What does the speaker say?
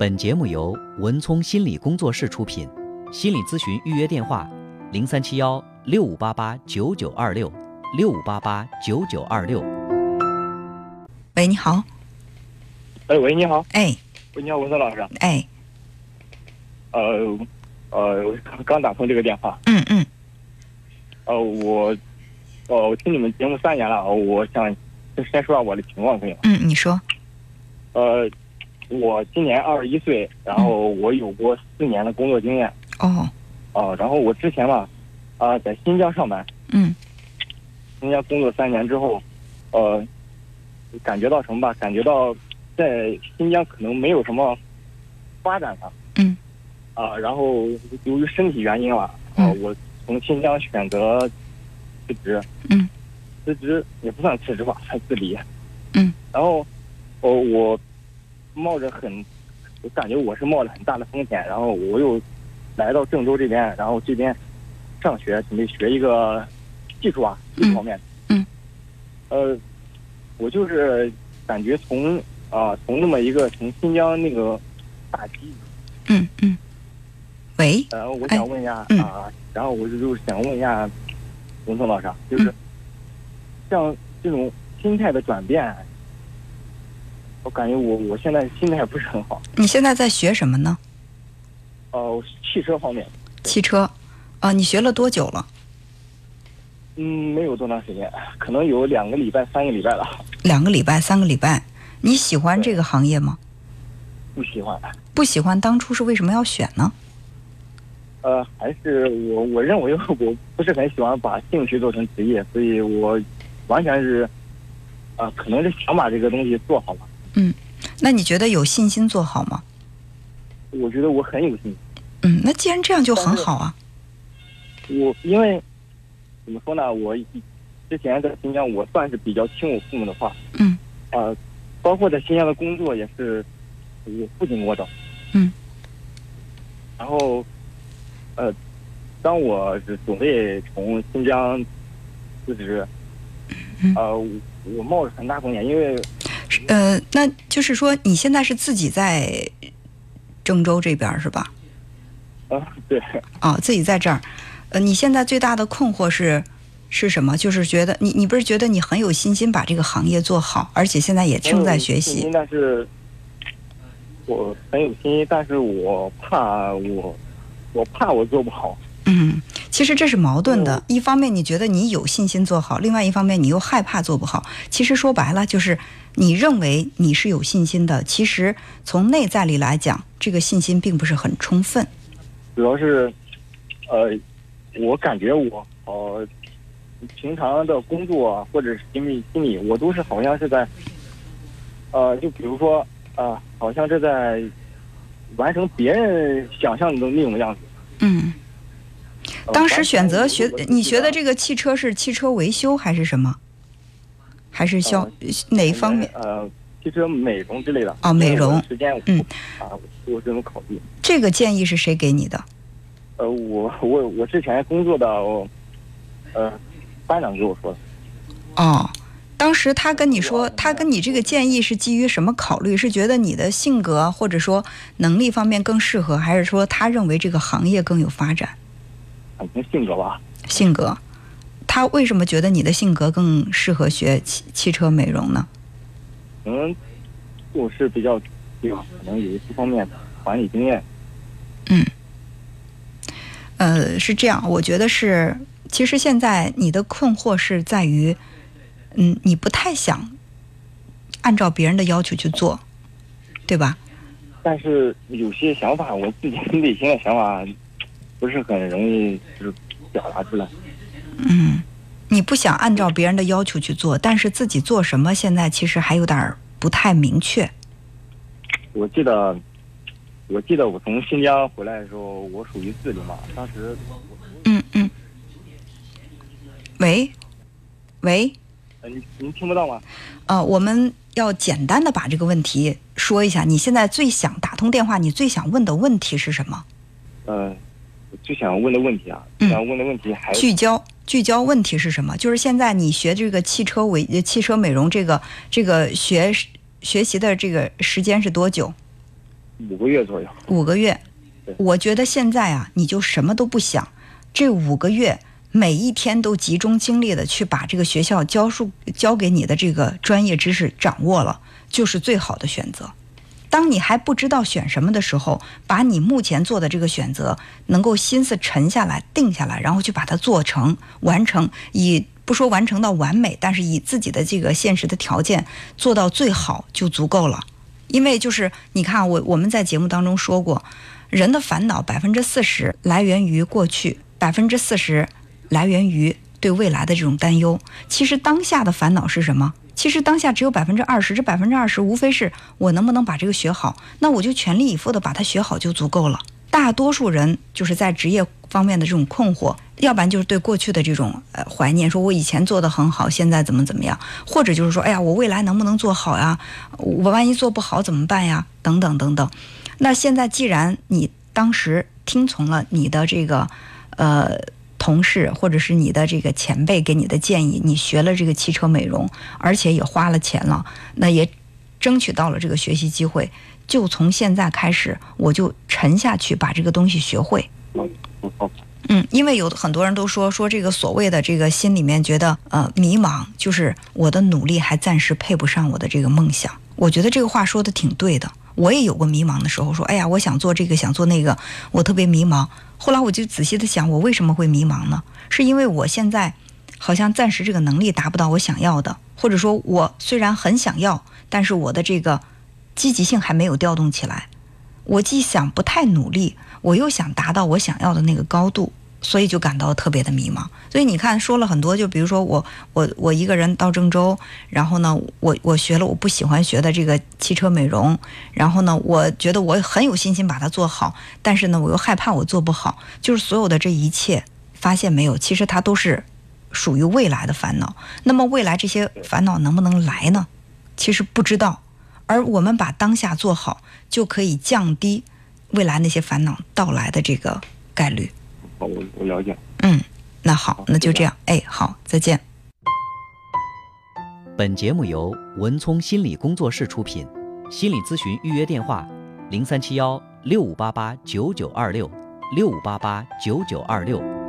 本节目由文聪心理工作室出品，心理咨询预约电话：零三七幺六五八八九九二六六五八八九九二六。喂，你好，哎，喂，你好，哎。喂，你好，文森老师，哎，呃，呃，我刚刚打通这个电话，嗯嗯。呃，我，呃，我听你们节目三年了，我想先先说下我的情况，可以吗？嗯，你说，呃，我今年二十一岁，然后我有过四年的工作经验，哦，啊、然后我之前吧，啊、在新疆上班，嗯新疆工作三年之后，呃，感觉到什么吧？感觉到在新疆可能没有什么发展了。嗯。啊、然后由于身体原因了，啊、嗯我从新疆选择辞职。嗯。辞职也不算辞职吧，算自离。嗯。然后，哦，我冒着很，我感觉我是冒着很大的风险，然后我又来到郑州这边，然后这边上学，准备学一个技术啊，技术方面嗯。嗯。呃，我就是感觉从啊、从那么一个从新疆那个大机，嗯嗯，喂，然后我想问一下啊、嗯然后我就就想问一下文聪老师啊，就是嗯像这种心态的转变，我感觉我我现在心态不是很好。你现在在学什么呢？呃，汽车方面，汽车，啊，你学了多久了？嗯，没有多长时间，可能有两个礼拜、三个礼拜了，两个礼拜、三个礼拜。你喜欢这个行业吗？不喜欢。不喜欢，当初是为什么要选呢？呃，还是我我认为我不是很喜欢把兴趣做成职业，所以我完全是，啊、可能是想把这个东西做好吧。那你觉得有信心做好吗？我觉得我很有信心。嗯，那既然这样就很好啊。我因为怎么说呢，我以之前在新疆，我算是比较听我父母的话。嗯。啊、包括在新疆的工作也是我父亲给我找。嗯。然后，呃，当我是准备从新疆辞职，嗯呃，我我冒着很大风险，因为呃，那就是说你现在是自己在郑州这边是吧？啊，对，哦，自己在这儿。呃，你现在最大的困惑是是什么？就是觉得你你不是觉得你很有信心把这个行业做好，而且现在也正在学习。但是我很有信心，但是我怕我我怕我做不好。嗯，其实这是矛盾的哦。一方面你觉得你有信心做好，另外一方面你又害怕做不好。其实说白了就是你认为你是有信心的，其实从内在里来讲，这个信心并不是很充分。主要是，呃，我感觉我呃，平常的工作啊或者是心理心理，我都是好像是在，呃，就比如说呃，好像是在完成别人想象的那种样子。嗯，呃当时选择学你学的这个个汽车是汽车维修还是什么？还是销哪一方面？呃，汽车美容之类的。哦美容时间嗯啊，我这种考虑。这个建议是谁给你的？呃，我我我之前工作的我呃班长给我说的。哦，当时他跟你说，他跟你这个建议是基于什么考虑？是觉得你的性格或者说能力方面更适合，还是说他认为这个行业更有发展？可能性格吧。性格，他为什么觉得你的性格更适合学汽汽车美容呢？可能做事比较对吧？可能有一些方面的管理经验。嗯呃，是这样，我觉得是，其实现在你的困惑是在于，嗯，你不太想按照别人的要求去做，对吧？但是有些想法，我自己内心的想法不是很容易就是表达出来。嗯，你不想按照别人的要求去做，但是自己做什么，现在其实还有点儿不太明确。我记得，我记得我从新疆回来的时候，我属于自理嘛。当时嗯嗯。喂，喂，呃，您您听不到吗？呃，我们要简单的把这个问题说一下。你现在最想打通电话，你最想问的问题是什么？呃，我最想问的问题啊，嗯想问的问题还聚焦聚焦问题是什么？就是现在你学这个汽车维呃汽车美容这个这个学学习的这个时间是多久？五个月左右。五个月，我觉得现在啊，你就什么都不想，这五个月每一天都集中精力的去把这个学校教书教给你的这个专业知识掌握了，就是最好的选择。当你还不知道选什么的时候，把你目前做的这个选择能够心思沉下来、定下来，然后去把它做成、完成，以不说完成到完美，但是以自己的这个现实的条件做到最好就足够了。因为就是你看，我我们在节目当中说过，人的烦恼百分之四十来源于过去，百分之四十来源于对未来的这种担忧。其实当下的烦恼是什么？其实当下只有百分之二十，这百分之二十无非是我能不能把这个学好，那我就全力以赴的把它学好就足够了。大多数人就是在职业方面的这种困惑，要不然就是对过去的这种呃怀念，说我以前做的很好，现在怎么怎么样，或者就是说，哎呀，我未来能不能做好呀？我万一做不好怎么办呀？等等等等。那现在既然你当时听从了你的这个呃同事或者是你的这个前辈给你的建议，你学了这个汽车美容，而且也花了钱了，那也争取到了这个学习机会，就从现在开始，我就沉下去把这个东西学会。好，嗯，因为有很多人都说说这个所谓的这个心里面觉得呃迷茫，就是我的努力还暂时配不上我的这个梦想。我觉得这个话说的挺对的，我也有过迷茫的时候，说哎呀，我想做这个，想做那个，我特别迷茫。后来我就仔细的想，我为什么会迷茫呢？是因为我现在好像暂时这个能力达不到我想要的，或者说我虽然很想要，但是我的这个积极性还没有调动起来。我既想不太努力，我又想达到我想要的那个高度，所以就感到特别的迷茫。所以你看，说了很多，就比如说我我我一个人到郑州，然后呢，我我学了我不喜欢学的这个汽车美容，然后呢，我觉得我很有信心把它做好，但是呢，我又害怕我做不好，就是所有的这一切，发现没有，其实它都是属于未来的烦恼。那么未来这些烦恼能不能来呢？其实不知道。而我们把当下做好，就可以降低未来那些烦恼到来的这个概率。好，我我了解。嗯，那好，那就这样。哎，好，再见。本节目由文聪心理工作室出品，心理咨询预约电话：零三七幺六五八八九九二六六五八八九九二六。